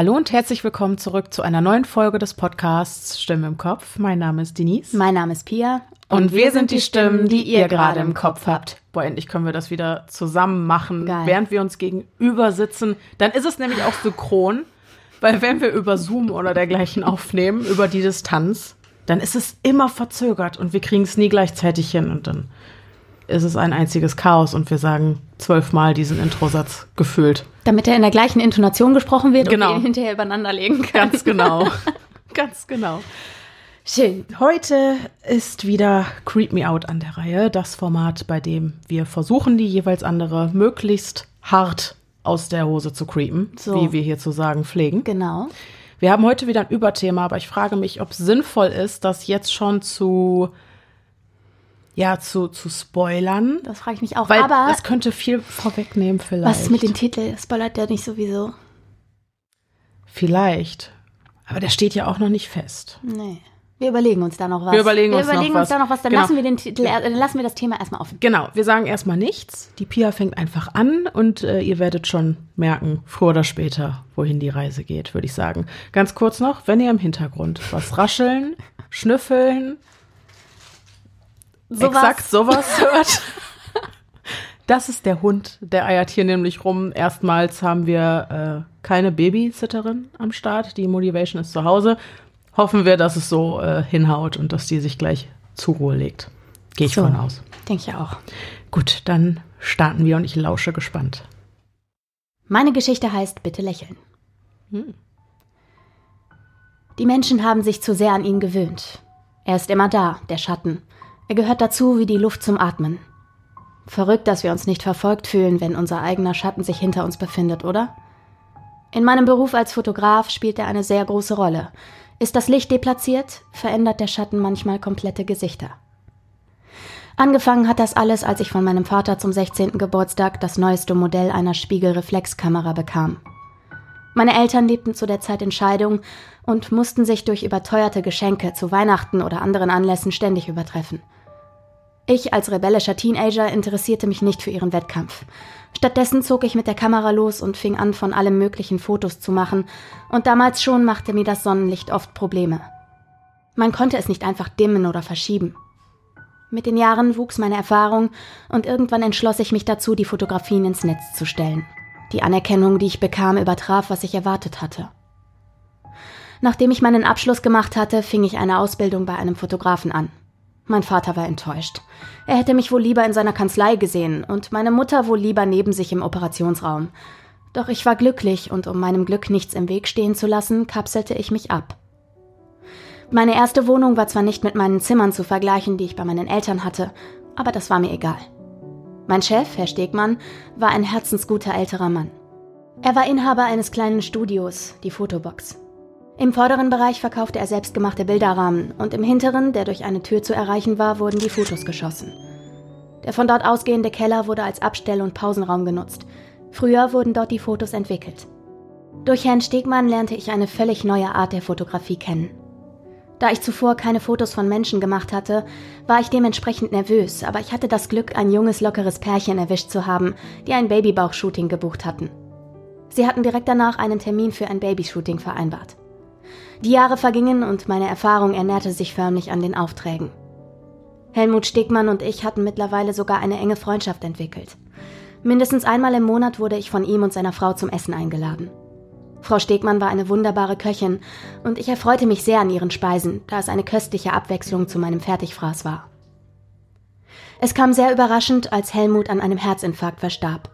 Hallo und herzlich willkommen zurück zu einer neuen Folge des Podcasts Stimme im Kopf. Mein Name ist Denise. Mein Name ist Pia. Und, und wir, wir sind die Stimmen, die ihr gerade im Kopf habt. Boah, endlich können wir das wieder zusammen machen, Geil. während wir uns gegenüber sitzen. Dann ist es nämlich auch synchron, weil wenn wir über Zoom oder dergleichen aufnehmen, über die Distanz, dann ist es immer verzögert und wir kriegen es nie gleichzeitig hin und dann ist es ein einziges Chaos und wir sagen zwölfmal diesen Introsatz gefühlt. Damit er in der gleichen Intonation gesprochen wird genau. und wir ihn hinterher übereinander legen können. Ganz genau. Ganz genau. Schön. Heute ist wieder Creep Me Out an der Reihe, das Format, bei dem wir versuchen, die jeweils andere möglichst hart aus der Hose zu creepen, so. wie wir hier zu sagen pflegen. Genau. Wir haben heute wieder ein Überthema, aber ich frage mich, ob es sinnvoll ist, das jetzt schon zu ja, zu, zu spoilern. Das frage ich mich auch. Weil aber das könnte viel vorwegnehmen vielleicht. Was mit dem Titel? Spoilert der nicht sowieso? Vielleicht. Aber der steht ja auch noch nicht fest. Nee. Wir überlegen uns da noch was. Wir überlegen, wir uns, überlegen noch uns was. da noch was. Dann genau. lassen wir den Titel, äh, lassen wir das Thema erstmal offen. Genau. Wir sagen erstmal nichts. Die Pia fängt einfach an und äh, ihr werdet schon merken, früher oder später, wohin die Reise geht, würde ich sagen. Ganz kurz noch, wenn ihr im Hintergrund was rascheln, schnüffeln, sowas. exakt sowas hört. Das ist der Hund, der eiert hier nämlich rum. Erstmals haben wir äh, keine Babysitterin am Start. Die Motivation ist zu Hause. Hoffen wir, dass es so äh, hinhaut und dass die sich gleich zur Ruhe legt. Gehe ich so, von aus. Denke ich auch. Gut, dann starten wir und ich lausche gespannt. Meine Geschichte heißt Bitte lächeln. Hm. Die Menschen haben sich zu sehr an ihn gewöhnt. Er ist immer da, der Schatten. Er gehört dazu wie die Luft zum Atmen. Verrückt, dass wir uns nicht verfolgt fühlen, wenn unser eigener Schatten sich hinter uns befindet, oder? In meinem Beruf als Fotograf spielt er eine sehr große Rolle. Ist das Licht deplatziert, verändert der Schatten manchmal komplette Gesichter. Angefangen hat das alles, als ich von meinem Vater zum 16. Geburtstag das neueste Modell einer Spiegelreflexkamera bekam. Meine Eltern lebten zu der Zeit in Scheidung und mussten sich durch überteuerte Geschenke zu Weihnachten oder anderen Anlässen ständig übertreffen. Ich als rebellischer Teenager interessierte mich nicht für ihren Wettkampf. Stattdessen zog ich mit der Kamera los und fing an, von allem möglichen Fotos zu machen, und damals schon machte mir das Sonnenlicht oft Probleme. Man konnte es nicht einfach dimmen oder verschieben. Mit den Jahren wuchs meine Erfahrung und irgendwann entschloss ich mich dazu, die Fotografien ins Netz zu stellen. Die Anerkennung, die ich bekam, übertraf, was ich erwartet hatte. Nachdem ich meinen Abschluss gemacht hatte, fing ich eine Ausbildung bei einem Fotografen an. Mein Vater war enttäuscht. Er hätte mich wohl lieber in seiner Kanzlei gesehen und meine Mutter wohl lieber neben sich im Operationsraum. Doch ich war glücklich und um meinem Glück nichts im Weg stehen zu lassen, kapselte ich mich ab. Meine erste Wohnung war zwar nicht mit meinen Zimmern zu vergleichen, die ich bei meinen Eltern hatte, aber das war mir egal. Mein Chef, Herr Stegmann, war ein herzensguter älterer Mann. Er war Inhaber eines kleinen Studios, die Fotobox. Im vorderen Bereich verkaufte er selbstgemachte Bilderrahmen und im hinteren, der durch eine Tür zu erreichen war, wurden die Fotos geschossen. Der von dort ausgehende Keller wurde als Abstell- und Pausenraum genutzt. Früher wurden dort die Fotos entwickelt. Durch Herrn Stegmann lernte ich eine völlig neue Art der Fotografie kennen. Da ich zuvor keine Fotos von Menschen gemacht hatte, war ich dementsprechend nervös, aber ich hatte das Glück, ein junges, lockeres Pärchen erwischt zu haben, die ein Babybauch-Shooting gebucht hatten. Sie hatten direkt danach einen Termin für ein Babyshooting vereinbart. Die Jahre vergingen und meine Erfahrung ernährte sich förmlich an den Aufträgen. Helmut Stegmann und ich hatten mittlerweile sogar eine enge Freundschaft entwickelt. Mindestens einmal im Monat wurde ich von ihm und seiner Frau zum Essen eingeladen. Frau Stegmann war eine wunderbare Köchin und ich erfreute mich sehr an ihren Speisen, da es eine köstliche Abwechslung zu meinem Fertigfraß war. Es kam sehr überraschend, als Helmut an einem Herzinfarkt verstarb.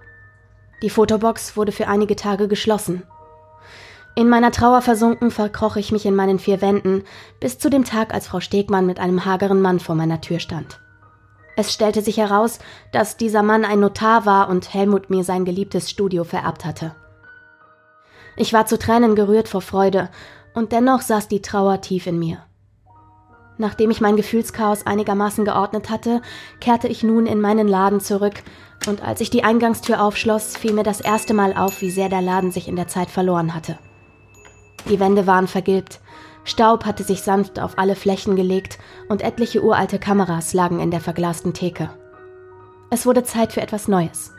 Die Fotobox wurde für einige Tage geschlossen in meiner Trauer versunken verkroch ich mich in meinen vier Wänden, bis zu dem Tag, als Frau Stegmann mit einem hageren Mann vor meiner Tür stand. Es stellte sich heraus, dass dieser Mann ein Notar war und Helmut mir sein geliebtes Studio vererbt hatte. Ich war zu Tränen gerührt vor Freude, und dennoch saß die Trauer tief in mir. Nachdem ich mein Gefühlschaos einigermaßen geordnet hatte, kehrte ich nun in meinen Laden zurück, und als ich die Eingangstür aufschloss, fiel mir das erste Mal auf, wie sehr der Laden sich in der Zeit verloren hatte. Die Wände waren vergilbt. Staub hatte sich sanft auf alle Flächen gelegt und etliche uralte Kameras lagen in der verglasten Theke. Es wurde Zeit für etwas Neues.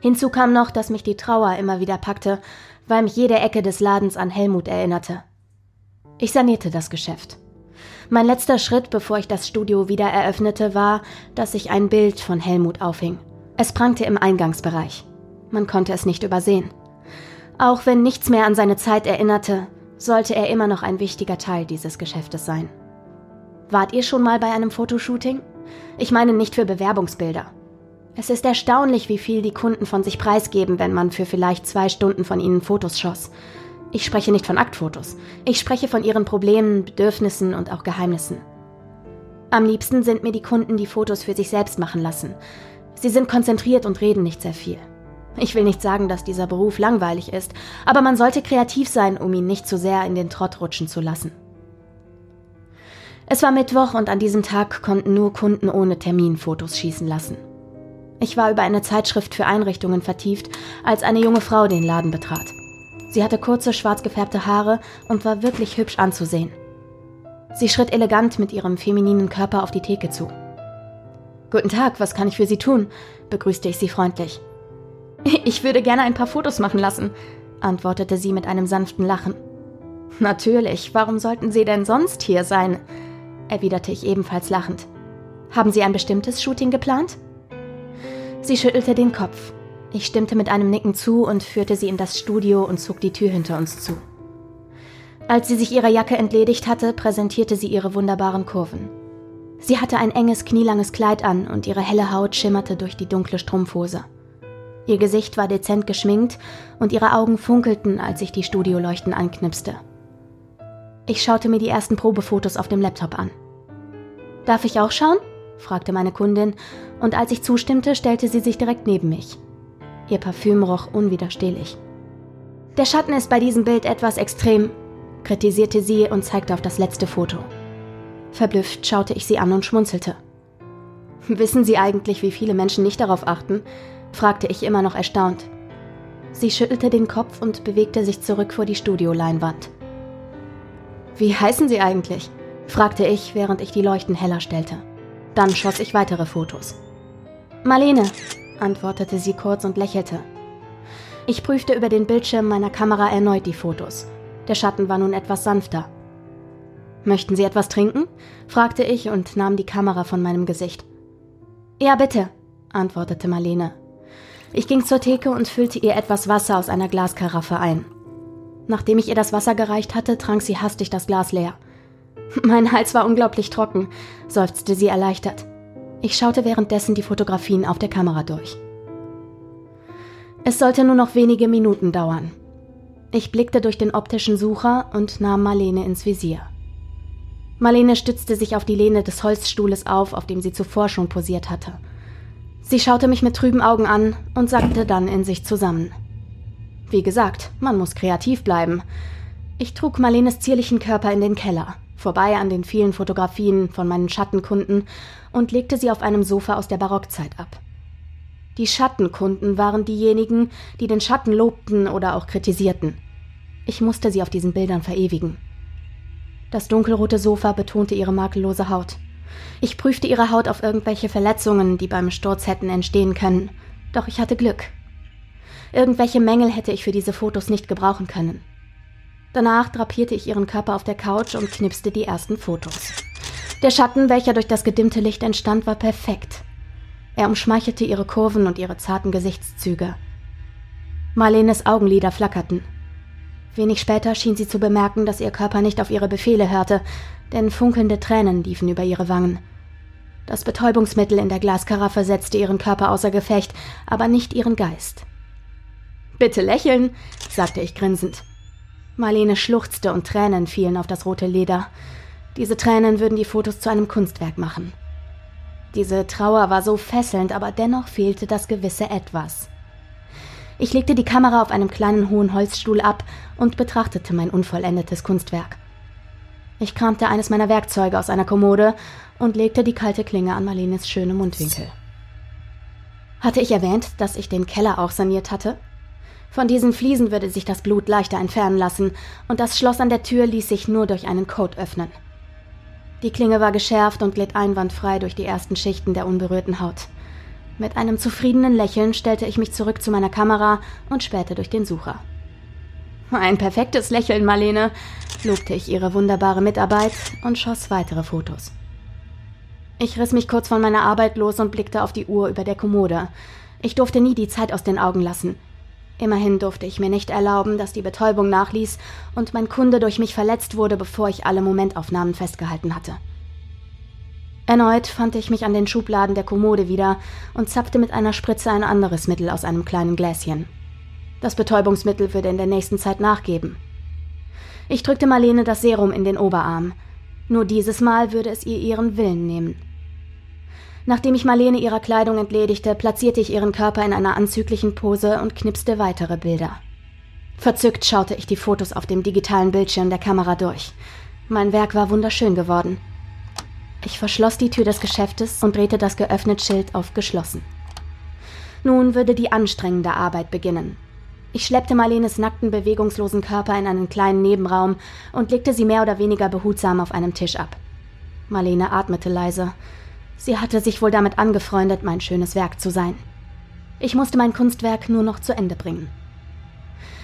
Hinzu kam noch, dass mich die Trauer immer wieder packte, weil mich jede Ecke des Ladens an Helmut erinnerte. Ich sanierte das Geschäft. Mein letzter Schritt, bevor ich das Studio wieder eröffnete, war, dass ich ein Bild von Helmut aufhing. Es prangte im Eingangsbereich. Man konnte es nicht übersehen. Auch wenn nichts mehr an seine Zeit erinnerte, sollte er immer noch ein wichtiger Teil dieses Geschäftes sein. Wart ihr schon mal bei einem Fotoshooting? Ich meine nicht für Bewerbungsbilder. Es ist erstaunlich, wie viel die Kunden von sich preisgeben, wenn man für vielleicht zwei Stunden von ihnen Fotos schoss. Ich spreche nicht von Aktfotos. Ich spreche von ihren Problemen, Bedürfnissen und auch Geheimnissen. Am liebsten sind mir die Kunden, die Fotos für sich selbst machen lassen. Sie sind konzentriert und reden nicht sehr viel. Ich will nicht sagen, dass dieser Beruf langweilig ist, aber man sollte kreativ sein, um ihn nicht zu sehr in den Trott rutschen zu lassen. Es war Mittwoch und an diesem Tag konnten nur Kunden ohne Termin Fotos schießen lassen. Ich war über eine Zeitschrift für Einrichtungen vertieft, als eine junge Frau den Laden betrat. Sie hatte kurze, schwarz gefärbte Haare und war wirklich hübsch anzusehen. Sie schritt elegant mit ihrem femininen Körper auf die Theke zu. Guten Tag, was kann ich für Sie tun? begrüßte ich sie freundlich. Ich würde gerne ein paar Fotos machen lassen, antwortete sie mit einem sanften Lachen. Natürlich, warum sollten Sie denn sonst hier sein? erwiderte ich ebenfalls lachend. Haben Sie ein bestimmtes Shooting geplant? Sie schüttelte den Kopf. Ich stimmte mit einem Nicken zu und führte sie in das Studio und zog die Tür hinter uns zu. Als sie sich ihrer Jacke entledigt hatte, präsentierte sie ihre wunderbaren Kurven. Sie hatte ein enges, knielanges Kleid an und ihre helle Haut schimmerte durch die dunkle Strumpfhose. Ihr Gesicht war dezent geschminkt und ihre Augen funkelten, als ich die Studioleuchten anknipste. Ich schaute mir die ersten Probefotos auf dem Laptop an. Darf ich auch schauen? fragte meine Kundin, und als ich zustimmte, stellte sie sich direkt neben mich. Ihr Parfüm roch unwiderstehlich. Der Schatten ist bei diesem Bild etwas extrem, kritisierte sie und zeigte auf das letzte Foto. Verblüfft schaute ich sie an und schmunzelte. Wissen Sie eigentlich, wie viele Menschen nicht darauf achten? Fragte ich immer noch erstaunt. Sie schüttelte den Kopf und bewegte sich zurück vor die Studioleinwand. Wie heißen Sie eigentlich? fragte ich, während ich die Leuchten heller stellte. Dann schoss ich weitere Fotos. Marlene, antwortete sie kurz und lächelte. Ich prüfte über den Bildschirm meiner Kamera erneut die Fotos. Der Schatten war nun etwas sanfter. Möchten Sie etwas trinken? fragte ich und nahm die Kamera von meinem Gesicht. Ja, bitte, antwortete Marlene. Ich ging zur Theke und füllte ihr etwas Wasser aus einer Glaskaraffe ein. Nachdem ich ihr das Wasser gereicht hatte, trank sie hastig das Glas leer. Mein Hals war unglaublich trocken, seufzte sie erleichtert. Ich schaute währenddessen die Fotografien auf der Kamera durch. Es sollte nur noch wenige Minuten dauern. Ich blickte durch den optischen Sucher und nahm Marlene ins Visier. Marlene stützte sich auf die Lehne des Holzstuhles auf, auf dem sie zuvor schon posiert hatte. Sie schaute mich mit trüben Augen an und sagte dann in sich zusammen. Wie gesagt, man muss kreativ bleiben. Ich trug Marlenes zierlichen Körper in den Keller vorbei an den vielen Fotografien von meinen Schattenkunden und legte sie auf einem Sofa aus der Barockzeit ab. Die Schattenkunden waren diejenigen, die den Schatten lobten oder auch kritisierten. Ich musste sie auf diesen Bildern verewigen. Das dunkelrote Sofa betonte ihre makellose Haut. Ich prüfte ihre Haut auf irgendwelche Verletzungen, die beim Sturz hätten entstehen können, doch ich hatte Glück. Irgendwelche Mängel hätte ich für diese Fotos nicht gebrauchen können. Danach drapierte ich ihren Körper auf der Couch und knipste die ersten Fotos. Der Schatten, welcher durch das gedimmte Licht entstand, war perfekt. Er umschmeichelte ihre Kurven und ihre zarten Gesichtszüge. Marlenes Augenlider flackerten. Wenig später schien sie zu bemerken, dass ihr Körper nicht auf ihre Befehle hörte, denn funkelnde Tränen liefen über ihre Wangen. Das Betäubungsmittel in der Glaskaraffe setzte ihren Körper außer Gefecht, aber nicht ihren Geist. Bitte lächeln, sagte ich grinsend. Marlene schluchzte und Tränen fielen auf das rote Leder. Diese Tränen würden die Fotos zu einem Kunstwerk machen. Diese Trauer war so fesselnd, aber dennoch fehlte das gewisse Etwas. Ich legte die Kamera auf einem kleinen hohen Holzstuhl ab und betrachtete mein unvollendetes Kunstwerk. Ich kramte eines meiner Werkzeuge aus einer Kommode und legte die kalte Klinge an Marlenes schöne Mundwinkel. Hatte ich erwähnt, dass ich den Keller auch saniert hatte? Von diesen Fliesen würde sich das Blut leichter entfernen lassen, und das Schloss an der Tür ließ sich nur durch einen Code öffnen. Die Klinge war geschärft und glitt einwandfrei durch die ersten Schichten der unberührten Haut. Mit einem zufriedenen Lächeln stellte ich mich zurück zu meiner Kamera und spähte durch den Sucher. Ein perfektes Lächeln, Marlene, lobte ich ihre wunderbare Mitarbeit und schoss weitere Fotos. Ich riss mich kurz von meiner Arbeit los und blickte auf die Uhr über der Kommode. Ich durfte nie die Zeit aus den Augen lassen. Immerhin durfte ich mir nicht erlauben, dass die Betäubung nachließ und mein Kunde durch mich verletzt wurde, bevor ich alle Momentaufnahmen festgehalten hatte. Erneut fand ich mich an den Schubladen der Kommode wieder und zapfte mit einer Spritze ein anderes Mittel aus einem kleinen Gläschen. Das Betäubungsmittel würde in der nächsten Zeit nachgeben. Ich drückte Marlene das Serum in den Oberarm. Nur dieses Mal würde es ihr ihren Willen nehmen. Nachdem ich Marlene ihrer Kleidung entledigte, platzierte ich ihren Körper in einer anzüglichen Pose und knipste weitere Bilder. Verzückt schaute ich die Fotos auf dem digitalen Bildschirm der Kamera durch. Mein Werk war wunderschön geworden. Ich verschloss die Tür des Geschäftes und drehte das geöffnet Schild auf geschlossen. Nun würde die anstrengende Arbeit beginnen. Ich schleppte Marlenes nackten, bewegungslosen Körper in einen kleinen Nebenraum und legte sie mehr oder weniger behutsam auf einem Tisch ab. Marlene atmete leise. Sie hatte sich wohl damit angefreundet, mein schönes Werk zu sein. Ich musste mein Kunstwerk nur noch zu Ende bringen.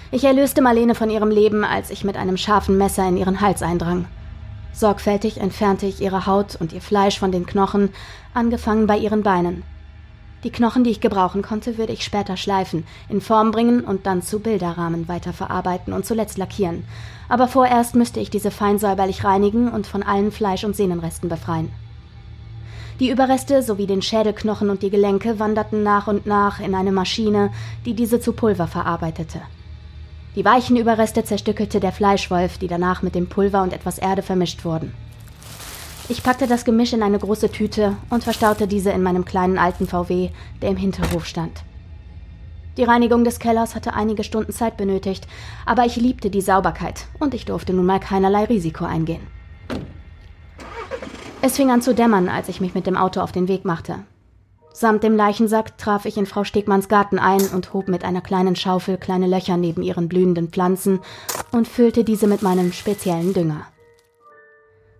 Ich erlöste Marlene von ihrem Leben, als ich mit einem scharfen Messer in ihren Hals eindrang. Sorgfältig entfernte ich ihre Haut und ihr Fleisch von den Knochen, angefangen bei ihren Beinen. Die Knochen, die ich gebrauchen konnte, würde ich später schleifen, in Form bringen und dann zu Bilderrahmen weiterverarbeiten und zuletzt lackieren. Aber vorerst müsste ich diese fein säuberlich reinigen und von allen Fleisch- und Sehnenresten befreien. Die Überreste sowie den Schädelknochen und die Gelenke wanderten nach und nach in eine Maschine, die diese zu Pulver verarbeitete. Die weichen Überreste zerstückelte der Fleischwolf, die danach mit dem Pulver und etwas Erde vermischt wurden. Ich packte das Gemisch in eine große Tüte und verstaute diese in meinem kleinen alten VW, der im Hinterhof stand. Die Reinigung des Kellers hatte einige Stunden Zeit benötigt, aber ich liebte die Sauberkeit und ich durfte nun mal keinerlei Risiko eingehen. Es fing an zu dämmern, als ich mich mit dem Auto auf den Weg machte. Samt dem Leichensack traf ich in Frau Stegmanns Garten ein und hob mit einer kleinen Schaufel kleine Löcher neben ihren blühenden Pflanzen und füllte diese mit meinem speziellen Dünger.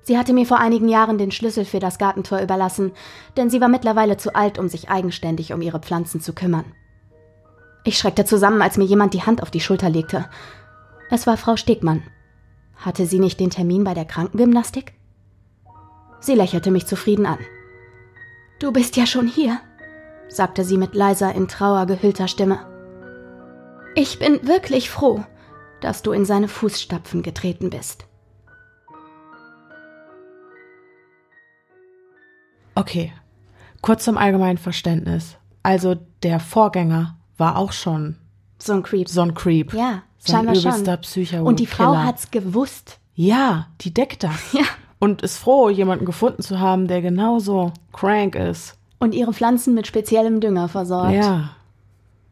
Sie hatte mir vor einigen Jahren den Schlüssel für das Gartentor überlassen, denn sie war mittlerweile zu alt, um sich eigenständig um ihre Pflanzen zu kümmern. Ich schreckte zusammen, als mir jemand die Hand auf die Schulter legte. Es war Frau Stegmann. Hatte sie nicht den Termin bei der Krankengymnastik? Sie lächelte mich zufrieden an. Du bist ja schon hier, sagte sie mit leiser, in Trauer gehüllter Stimme. Ich bin wirklich froh, dass du in seine Fußstapfen getreten bist. Okay, kurz zum allgemeinen Verständnis. Also der Vorgänger war auch schon so ein Creep. So ein Creep. Ja, so ein übelster Psycho Und die Frau hat's gewusst. Ja, die deckt das. Ja und ist froh, jemanden gefunden zu haben, der genauso crank ist. Und ihre Pflanzen mit speziellem Dünger versorgt. Ja,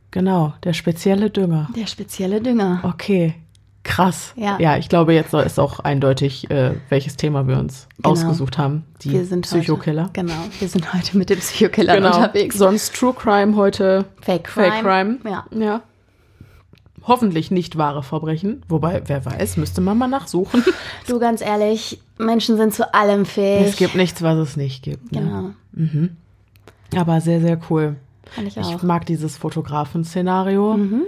genau, der spezielle Dünger. Der spezielle Dünger. Okay, krass. Ja, ja ich glaube, jetzt ist auch eindeutig, äh, welches Thema wir uns genau. ausgesucht haben. Die wir sind Psychokiller. Heute, genau, wir sind heute mit dem Psychokiller genau. unterwegs. Sonst True Crime, heute Fake Crime. Fake Crime. Ja. ja hoffentlich nicht wahre Verbrechen. Wobei, wer weiß, müsste man mal nachsuchen. Du, ganz ehrlich, Menschen sind zu allem fähig. Es gibt nichts, was es nicht gibt. Ne? Genau. Mhm. Aber sehr, sehr cool. Kann ich auch. Ich mag dieses Fotografen-Szenario. Mhm.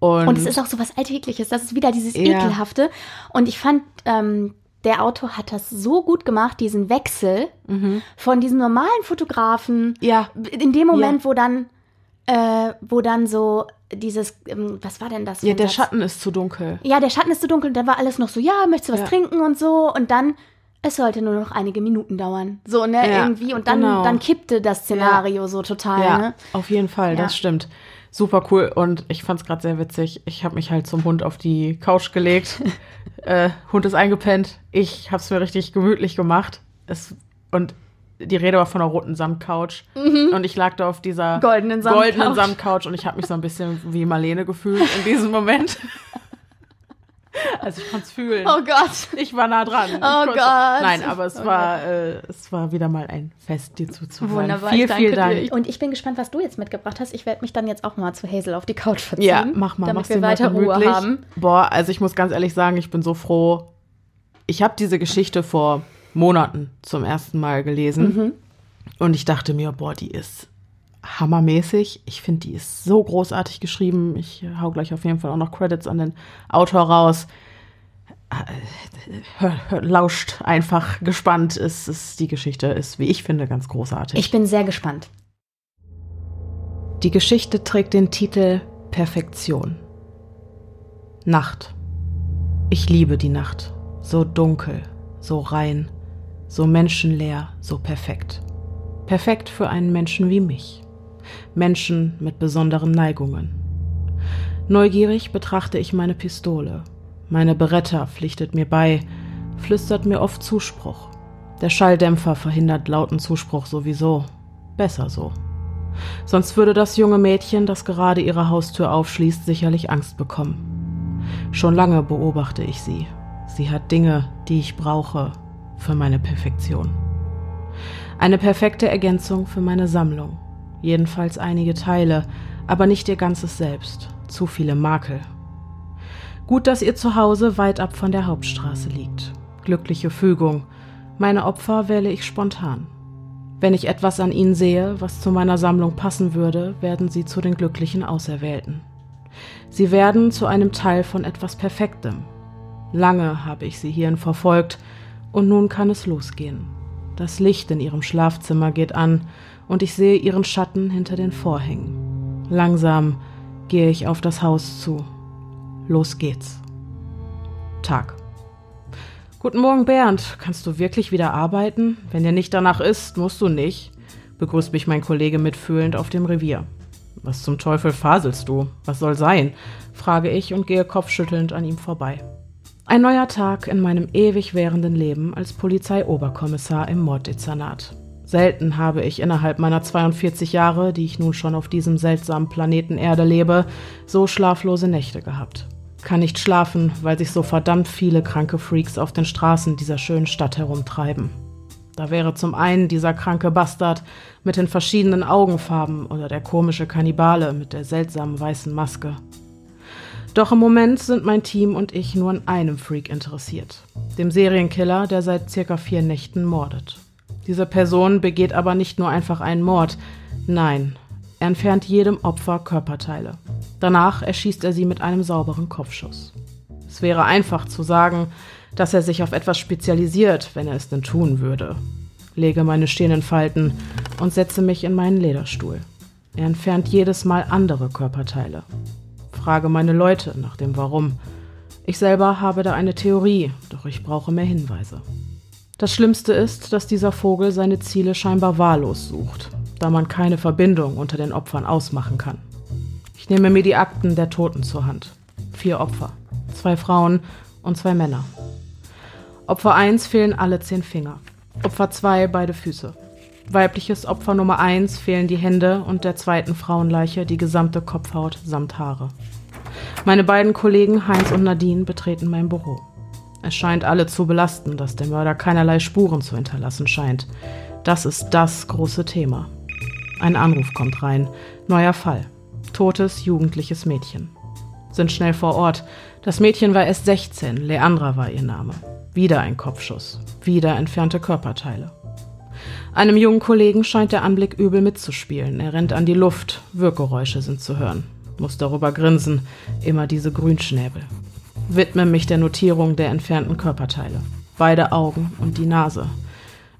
Und, Und, es ist auch so was Alltägliches. Das ist wieder dieses ja. Ekelhafte. Und ich fand, ähm, der Autor hat das so gut gemacht, diesen Wechsel mhm. von diesem normalen Fotografen. Ja. In dem Moment, ja. wo dann, äh, wo dann so dieses, ähm, was war denn das? Ja, der das? Schatten ist zu dunkel. Ja, der Schatten ist zu dunkel. Und dann war alles noch so, ja, möchtest du was ja. trinken und so. Und dann, es sollte nur noch einige Minuten dauern. So, ne, ja, irgendwie. Und dann, genau. dann kippte das Szenario ja. so total, ja, ne? auf jeden Fall, das stimmt. Super cool. Und ich fand's gerade sehr witzig. Ich habe mich halt zum Hund auf die Couch gelegt. äh, Hund ist eingepennt. Ich hab's mir richtig gemütlich gemacht. Es, und die Rede war von einer roten Samtcouch mhm. und ich lag da auf dieser goldenen Samtcouch, goldenen Samtcouch und ich habe mich so ein bisschen wie Marlene gefühlt in diesem Moment. Also ich konnte es fühlen. Oh Gott. Ich war nah dran. Oh Gott. Nein, aber es oh war äh, es war wieder mal ein Fest, dir zuzuhören. Wunderbar. Viel, viel Dank. Dir. Und ich bin gespannt, was du jetzt mitgebracht hast. Ich werde mich dann jetzt auch mal zu Hazel auf die Couch verziehen. Ja, mach mal. Damit wir weiter Ruhe haben. Boah, also ich muss ganz ehrlich sagen, ich bin so froh. Ich habe diese Geschichte vor Monaten zum ersten Mal gelesen. Mhm. Und ich dachte mir, boah, die ist hammermäßig. Ich finde, die ist so großartig geschrieben. Ich hau gleich auf jeden Fall auch noch Credits an den Autor raus. Hör, lauscht einfach gespannt. Es ist, die Geschichte ist, wie ich finde, ganz großartig. Ich bin sehr gespannt. Die Geschichte trägt den Titel Perfektion. Nacht. Ich liebe die Nacht. So dunkel, so rein, so menschenleer, so perfekt. Perfekt für einen Menschen wie mich. Menschen mit besonderen Neigungen. Neugierig betrachte ich meine Pistole. Meine Beretta pflichtet mir bei, flüstert mir oft Zuspruch. Der Schalldämpfer verhindert lauten Zuspruch sowieso. Besser so. Sonst würde das junge Mädchen, das gerade ihre Haustür aufschließt, sicherlich Angst bekommen. Schon lange beobachte ich sie. Sie hat Dinge, die ich brauche für meine Perfektion. Eine perfekte Ergänzung für meine Sammlung. Jedenfalls einige Teile, aber nicht ihr ganzes Selbst. Zu viele Makel. Gut, dass ihr Zuhause weit ab von der Hauptstraße liegt. Glückliche Fügung. Meine Opfer wähle ich spontan. Wenn ich etwas an ihnen sehe, was zu meiner Sammlung passen würde, werden sie zu den glücklichen Auserwählten. Sie werden zu einem Teil von etwas Perfektem. Lange habe ich sie hierhin verfolgt, und nun kann es losgehen. Das Licht in ihrem Schlafzimmer geht an, und ich sehe ihren Schatten hinter den Vorhängen. Langsam gehe ich auf das Haus zu. Los geht's. Tag. Guten Morgen, Bernd. Kannst du wirklich wieder arbeiten? Wenn dir nicht danach ist, musst du nicht, begrüßt mich mein Kollege mitfühlend auf dem Revier. Was zum Teufel faselst du? Was soll sein? frage ich und gehe kopfschüttelnd an ihm vorbei. Ein neuer Tag in meinem ewig währenden Leben als Polizeioberkommissar im Morddezernat. Selten habe ich innerhalb meiner 42 Jahre, die ich nun schon auf diesem seltsamen Planeten Erde lebe, so schlaflose Nächte gehabt kann nicht schlafen, weil sich so verdammt viele kranke Freaks auf den Straßen dieser schönen Stadt herumtreiben. Da wäre zum einen dieser kranke Bastard mit den verschiedenen Augenfarben oder der komische Kannibale mit der seltsamen weißen Maske. Doch im Moment sind mein Team und ich nur an einem Freak interessiert. Dem Serienkiller, der seit circa vier Nächten mordet. Diese Person begeht aber nicht nur einfach einen Mord, nein, er entfernt jedem Opfer Körperteile. Danach erschießt er sie mit einem sauberen Kopfschuss. Es wäre einfach zu sagen, dass er sich auf etwas spezialisiert, wenn er es denn tun würde. Lege meine Stirn Falten und setze mich in meinen Lederstuhl. Er entfernt jedes Mal andere Körperteile. Frage meine Leute nach dem Warum. Ich selber habe da eine Theorie, doch ich brauche mehr Hinweise. Das Schlimmste ist, dass dieser Vogel seine Ziele scheinbar wahllos sucht, da man keine Verbindung unter den Opfern ausmachen kann. Ich nehme mir die Akten der Toten zur Hand. Vier Opfer, zwei Frauen und zwei Männer. Opfer 1 fehlen alle zehn Finger. Opfer 2 beide Füße. Weibliches Opfer Nummer 1 fehlen die Hände und der zweiten Frauenleiche die gesamte Kopfhaut samt Haare. Meine beiden Kollegen Heinz und Nadine betreten mein Büro. Es scheint alle zu belasten, dass der Mörder keinerlei Spuren zu hinterlassen scheint. Das ist das große Thema. Ein Anruf kommt rein. Neuer Fall. Totes jugendliches Mädchen. Sind schnell vor Ort. Das Mädchen war erst 16, Leandra war ihr Name. Wieder ein Kopfschuss. Wieder entfernte Körperteile. Einem jungen Kollegen scheint der Anblick übel mitzuspielen. Er rennt an die Luft. Wirkgeräusche sind zu hören. Muss darüber grinsen. Immer diese Grünschnäbel. Widme mich der Notierung der entfernten Körperteile. Beide Augen und die Nase.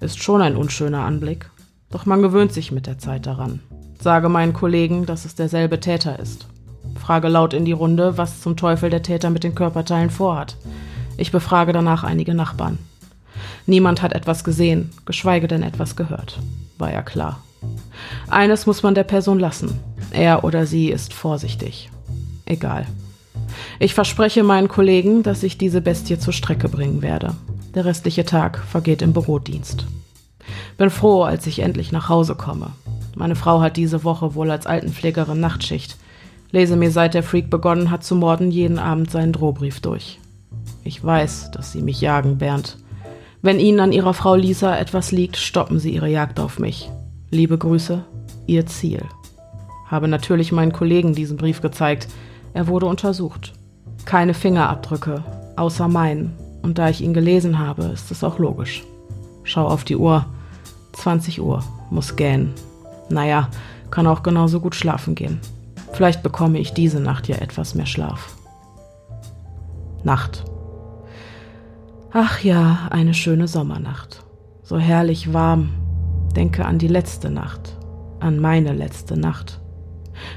Ist schon ein unschöner Anblick. Doch man gewöhnt sich mit der Zeit daran. Sage meinen Kollegen, dass es derselbe Täter ist. Frage laut in die Runde, was zum Teufel der Täter mit den Körperteilen vorhat. Ich befrage danach einige Nachbarn. Niemand hat etwas gesehen, geschweige denn etwas gehört. War ja klar. Eines muss man der Person lassen. Er oder sie ist vorsichtig. Egal. Ich verspreche meinen Kollegen, dass ich diese Bestie zur Strecke bringen werde. Der restliche Tag vergeht im Bürodienst. Bin froh, als ich endlich nach Hause komme. Meine Frau hat diese Woche wohl als Altenpflegerin Nachtschicht. Lese mir seit der Freak begonnen hat zu morden jeden Abend seinen Drohbrief durch. Ich weiß, dass sie mich jagen, Bernd. Wenn Ihnen an Ihrer Frau Lisa etwas liegt, stoppen Sie Ihre Jagd auf mich. Liebe Grüße, Ihr Ziel. Habe natürlich meinen Kollegen diesen Brief gezeigt. Er wurde untersucht. Keine Fingerabdrücke, außer meinen. Und da ich ihn gelesen habe, ist es auch logisch. Schau auf die Uhr. 20 Uhr. Muss gähnen. Naja, kann auch genauso gut schlafen gehen. Vielleicht bekomme ich diese Nacht ja etwas mehr Schlaf. Nacht. Ach ja, eine schöne Sommernacht. So herrlich warm. Denke an die letzte Nacht, an meine letzte Nacht.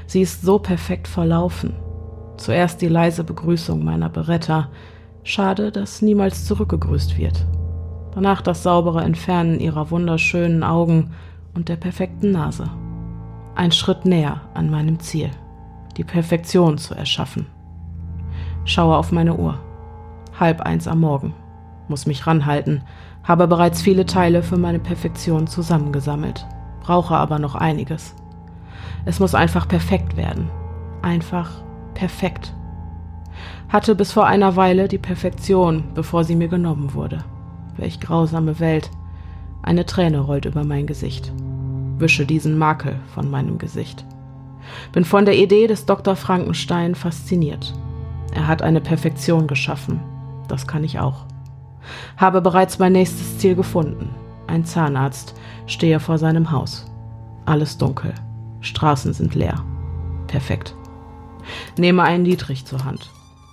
Sie ist so perfekt verlaufen. Zuerst die leise Begrüßung meiner Beretta. Schade, dass niemals zurückgegrüßt wird. Danach das saubere Entfernen ihrer wunderschönen Augen und der perfekten Nase. Ein Schritt näher an meinem Ziel, die Perfektion zu erschaffen. Schaue auf meine Uhr. Halb eins am Morgen. Muss mich ranhalten, habe bereits viele Teile für meine Perfektion zusammengesammelt, brauche aber noch einiges. Es muss einfach perfekt werden. Einfach perfekt. Hatte bis vor einer Weile die Perfektion, bevor sie mir genommen wurde. Welch grausame Welt. Eine Träne rollt über mein Gesicht. Wische diesen Makel von meinem Gesicht. Bin von der Idee des Dr. Frankenstein fasziniert. Er hat eine Perfektion geschaffen. Das kann ich auch. Habe bereits mein nächstes Ziel gefunden. Ein Zahnarzt stehe vor seinem Haus. Alles dunkel. Straßen sind leer. Perfekt. Nehme einen Dietrich zur Hand.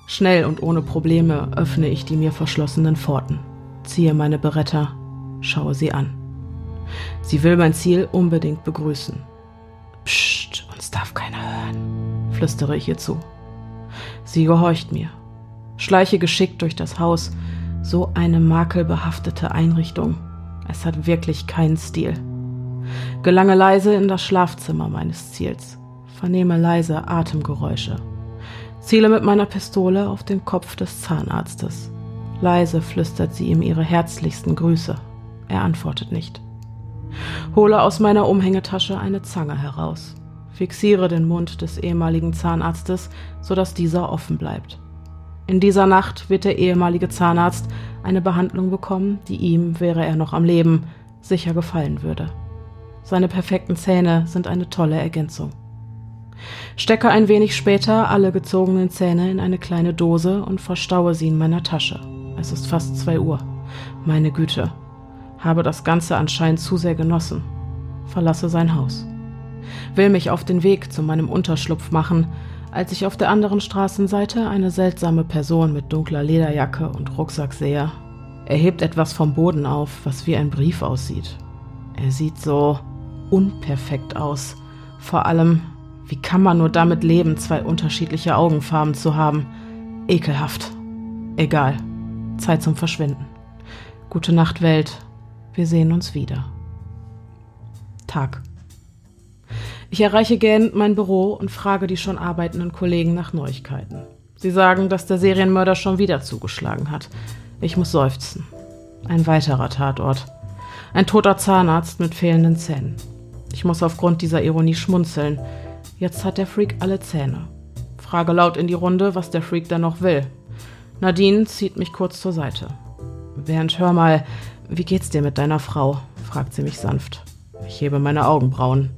Schnell und ohne Probleme öffne ich die mir verschlossenen Pforten, ziehe meine Beretta, schaue sie an. Sie will mein Ziel unbedingt begrüßen. Psst, uns darf keiner hören, flüstere ich ihr zu. Sie gehorcht mir. Schleiche geschickt durch das Haus, so eine makelbehaftete Einrichtung. Es hat wirklich keinen Stil. Gelange leise in das Schlafzimmer meines Ziels, vernehme leise Atemgeräusche, ziele mit meiner Pistole auf den Kopf des Zahnarztes. Leise flüstert sie ihm ihre herzlichsten Grüße. Er antwortet nicht. Hole aus meiner Umhängetasche eine Zange heraus, fixiere den Mund des ehemaligen Zahnarztes, sodass dieser offen bleibt. In dieser Nacht wird der ehemalige Zahnarzt eine Behandlung bekommen, die ihm, wäre er noch am Leben, sicher gefallen würde. Seine perfekten Zähne sind eine tolle Ergänzung. Stecke ein wenig später alle gezogenen Zähne in eine kleine Dose und verstaue sie in meiner Tasche. Es ist fast zwei Uhr. Meine Güte, habe das Ganze anscheinend zu sehr genossen. Verlasse sein Haus. Will mich auf den Weg zu meinem Unterschlupf machen, als ich auf der anderen Straßenseite eine seltsame Person mit dunkler Lederjacke und Rucksack sehe. Er hebt etwas vom Boden auf, was wie ein Brief aussieht. Er sieht so unperfekt aus. Vor allem, wie kann man nur damit leben, zwei unterschiedliche Augenfarben zu haben? Ekelhaft. Egal. Zeit zum Verschwinden. Gute Nacht, Welt. Wir sehen uns wieder. Tag. Ich erreiche gähnend mein Büro und frage die schon arbeitenden Kollegen nach Neuigkeiten. Sie sagen, dass der Serienmörder schon wieder zugeschlagen hat. Ich muss seufzen. Ein weiterer Tatort. Ein toter Zahnarzt mit fehlenden Zähnen. Ich muss aufgrund dieser Ironie schmunzeln. Jetzt hat der Freak alle Zähne. Frage laut in die Runde, was der Freak denn noch will. Nadine zieht mich kurz zur Seite. Bernd, hör mal, wie geht's dir mit deiner Frau? fragt sie mich sanft. Ich hebe meine Augenbrauen.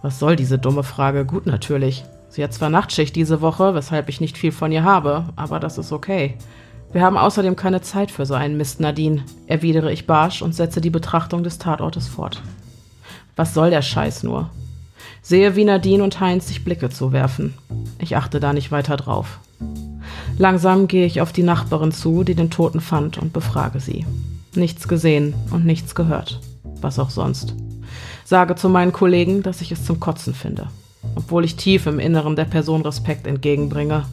Was soll diese dumme Frage? Gut natürlich. Sie hat zwar Nachtschicht diese Woche, weshalb ich nicht viel von ihr habe, aber das ist okay. Wir haben außerdem keine Zeit für so einen Mist, Nadine, erwidere ich barsch und setze die Betrachtung des Tatortes fort. Was soll der Scheiß nur? Sehe, wie Nadine und Heinz sich Blicke zuwerfen. Ich achte da nicht weiter drauf. Langsam gehe ich auf die Nachbarin zu, die den Toten fand, und befrage sie. Nichts gesehen und nichts gehört. Was auch sonst. Sage zu meinen Kollegen, dass ich es zum Kotzen finde, obwohl ich tief im Inneren der Person Respekt entgegenbringe.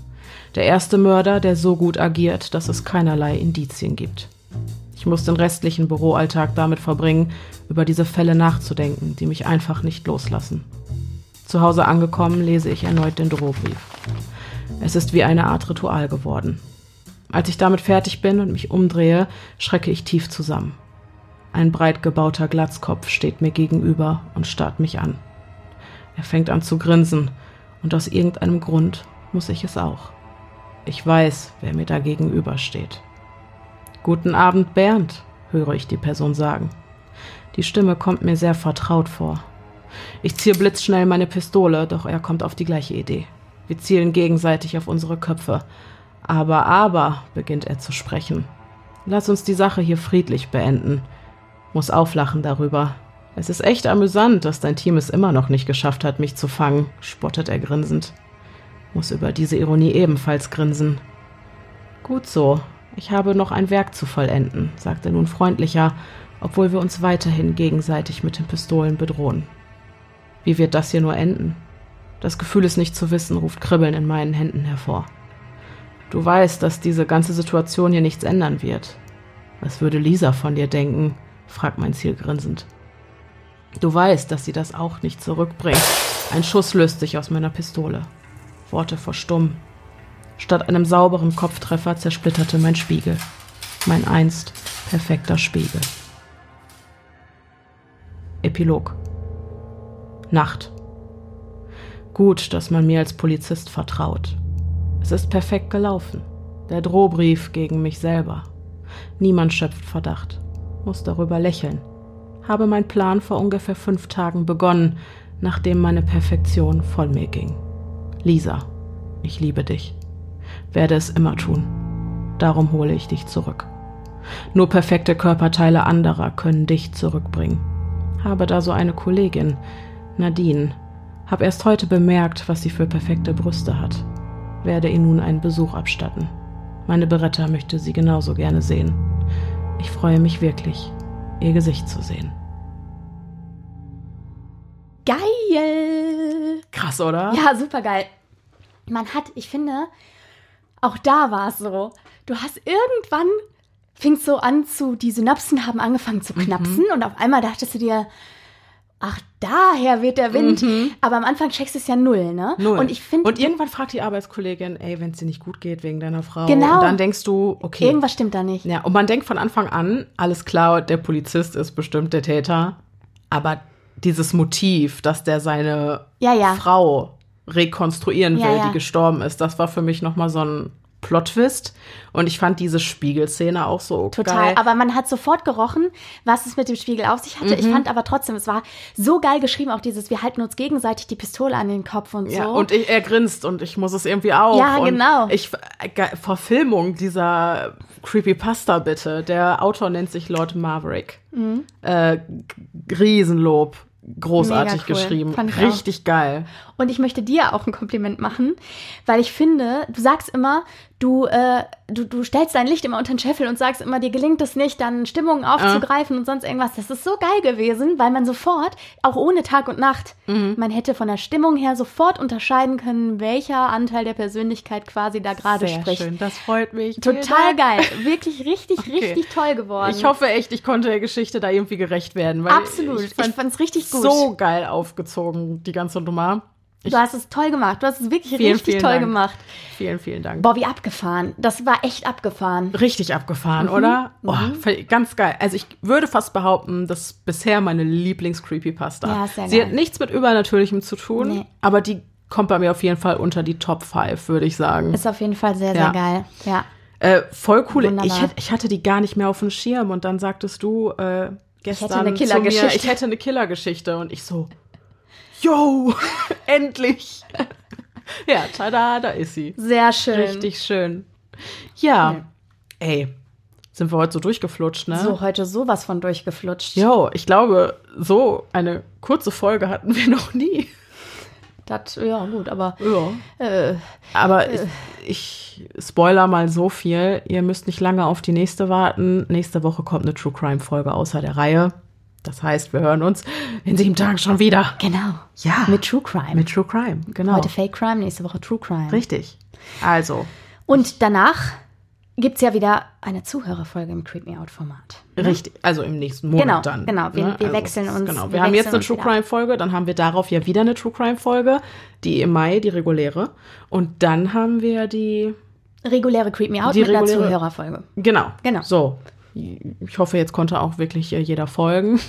Der erste Mörder, der so gut agiert, dass es keinerlei Indizien gibt. Ich muss den restlichen Büroalltag damit verbringen, über diese Fälle nachzudenken, die mich einfach nicht loslassen. Zu Hause angekommen, lese ich erneut den Drohbrief. Es ist wie eine Art Ritual geworden. Als ich damit fertig bin und mich umdrehe, schrecke ich tief zusammen. Ein breit gebauter Glatzkopf steht mir gegenüber und starrt mich an. Er fängt an zu grinsen, und aus irgendeinem Grund muss ich es auch. Ich weiß, wer mir da gegenüber steht. Guten Abend, Bernd, höre ich die Person sagen. Die Stimme kommt mir sehr vertraut vor. Ich ziehe blitzschnell meine Pistole, doch er kommt auf die gleiche Idee. Wir zielen gegenseitig auf unsere Köpfe. Aber, aber, beginnt er zu sprechen. Lass uns die Sache hier friedlich beenden muss auflachen darüber. Es ist echt amüsant, dass dein Team es immer noch nicht geschafft hat, mich zu fangen, spottet er grinsend. Muss über diese Ironie ebenfalls grinsen. Gut so, ich habe noch ein Werk zu vollenden, sagt er nun freundlicher, obwohl wir uns weiterhin gegenseitig mit den Pistolen bedrohen. Wie wird das hier nur enden? Das Gefühl, es nicht zu wissen, ruft Kribbeln in meinen Händen hervor. Du weißt, dass diese ganze Situation hier nichts ändern wird. Was würde Lisa von dir denken? fragt mein Ziel grinsend. Du weißt, dass sie das auch nicht zurückbringt. Ein Schuss löst sich aus meiner Pistole. Worte verstummen. Statt einem sauberen Kopftreffer zersplitterte mein Spiegel. Mein einst perfekter Spiegel. Epilog. Nacht. Gut, dass man mir als Polizist vertraut. Es ist perfekt gelaufen. Der Drohbrief gegen mich selber. Niemand schöpft Verdacht. Muss darüber lächeln. Habe mein Plan vor ungefähr fünf Tagen begonnen, nachdem meine Perfektion von mir ging. Lisa, ich liebe dich. Werde es immer tun. Darum hole ich dich zurück. Nur perfekte Körperteile anderer können dich zurückbringen. Habe da so eine Kollegin, Nadine. Hab erst heute bemerkt, was sie für perfekte Brüste hat. Werde ihr nun einen Besuch abstatten. Meine Beretta möchte sie genauso gerne sehen. Ich freue mich wirklich, ihr Gesicht zu sehen. Geil! Krass, oder? Ja, super geil. Man hat, ich finde, auch da war es so. Du hast irgendwann fing so an zu, die Synapsen haben angefangen zu knapsen mhm. und auf einmal dachtest du dir, ach, daher wird der Wind. Mhm. Aber am Anfang checkst du es ja null, ne? Null. Und ich finde. Und irgendwann fragt die Arbeitskollegin, ey, wenn es dir nicht gut geht wegen deiner Frau. Genau. Und dann denkst du, okay. Irgendwas stimmt da nicht. Ja, und man denkt von Anfang an, alles klar, der Polizist ist bestimmt der Täter. Aber dieses Motiv, dass der seine ja, ja. Frau rekonstruieren will, ja, die gestorben ist, das war für mich nochmal so ein Plot-Twist. Und ich fand diese Spiegelszene auch so Total. geil. Aber man hat sofort gerochen, was es mit dem Spiegel auf sich hatte. Mhm. Ich fand aber trotzdem, es war so geil geschrieben, auch dieses, wir halten uns gegenseitig die Pistole an den Kopf und ja, so. Und ich, er grinst und ich muss es irgendwie auch. Ja, und genau. Ich, äh, Verfilmung dieser Creepypasta bitte. Der Autor nennt sich Lord Maverick. Mhm. Äh, Riesenlob großartig cool. geschrieben. Richtig auch. geil. Und ich möchte dir auch ein Kompliment machen, weil ich finde, du sagst immer, du, äh, du, du stellst dein Licht immer unter den Scheffel und sagst immer, dir gelingt es nicht, dann Stimmungen aufzugreifen ja. und sonst irgendwas. Das ist so geil gewesen, weil man sofort, auch ohne Tag und Nacht, mhm. man hätte von der Stimmung her sofort unterscheiden können, welcher Anteil der Persönlichkeit quasi da gerade spricht. Schön, das freut mich. Total geil. Wirklich richtig, okay. richtig toll geworden. Ich hoffe echt, ich konnte der Geschichte da irgendwie gerecht werden. Absolut. Ich, fand es richtig gut. So geil aufgezogen, die ganze Nummer. Ich du hast es toll gemacht. Du hast es wirklich vielen, richtig vielen toll Dank. gemacht. Vielen, vielen Dank. Boah, wie abgefahren. Das war echt abgefahren. Richtig abgefahren, mhm. oder? Oh, mhm. ganz geil. Also ich würde fast behaupten, das ist bisher meine Lieblings-Creepypasta. Ja, sehr Sie geil. hat nichts mit Übernatürlichem zu tun, nee. aber die kommt bei mir auf jeden Fall unter die Top 5, würde ich sagen. Ist auf jeden Fall sehr, sehr ja. geil. Ja. Äh, voll cool. Ich, ich, hatte die gar nicht mehr auf dem Schirm und dann sagtest du äh, gestern ich hätte eine Killergeschichte. Ich hätte eine Killergeschichte und ich so, yo, endlich. ja, tada, da ist sie. Sehr schön. Richtig schön. Ja, okay. ey, sind wir heute so durchgeflutscht, ne? So, heute sowas von durchgeflutscht. Jo, ich glaube, so eine kurze Folge hatten wir noch nie. Das, ja, gut, aber. Ja. Äh, aber äh, ich, ich spoiler mal so viel. Ihr müsst nicht lange auf die nächste warten. Nächste Woche kommt eine True Crime Folge außer der Reihe. Das heißt, wir hören uns in sieben Tagen schon wieder. Genau. Ja. Mit True Crime. Mit True Crime, genau. Heute Fake Crime, nächste Woche True Crime. Richtig. Also. Und danach gibt es ja wieder eine Zuhörerfolge im Creep Me Out Format. Ne? Richtig, also im nächsten Monat genau, dann. Genau, wir, ne? wir also, wechseln uns. Genau, wir, wir haben jetzt eine True Crime Folge, dann haben wir darauf ja wieder eine True Crime Folge, die im Mai, die reguläre. Und dann haben wir die reguläre Creep Me Out die mit reguläre, einer Zuhörerfolge. Genau. Genau. So, ich hoffe, jetzt konnte auch wirklich jeder folgen.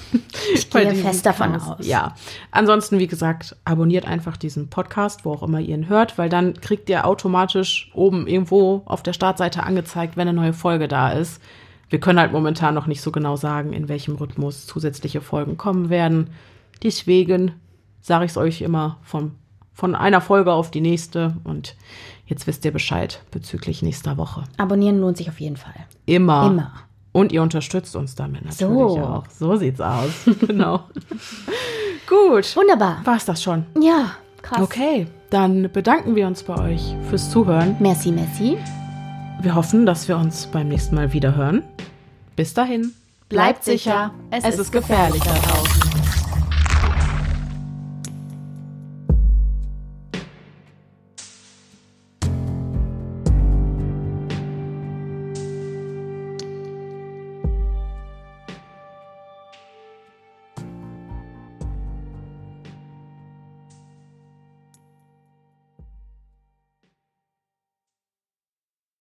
Ich gehe fest davon aus. Ja. Ansonsten, wie gesagt, abonniert einfach diesen Podcast, wo auch immer ihr ihn hört, weil dann kriegt ihr automatisch oben irgendwo auf der Startseite angezeigt, wenn eine neue Folge da ist. Wir können halt momentan noch nicht so genau sagen, in welchem Rhythmus zusätzliche Folgen kommen werden. Deswegen sage ich es euch immer von, von einer Folge auf die nächste und jetzt wisst ihr Bescheid bezüglich nächster Woche. Abonnieren lohnt sich auf jeden Fall. Immer. Immer. Und ihr unterstützt uns damit natürlich So. auch. So sieht's aus. genau. Gut. Wunderbar. War's das schon? Ja, krass. Okay, dann bedanken wir uns bei euch fürs Zuhören. Merci, merci. Wir hoffen, dass wir uns beim nächsten Mal wieder hören. Bis dahin. Bleibt sicher, es ist gefährlich da draußen.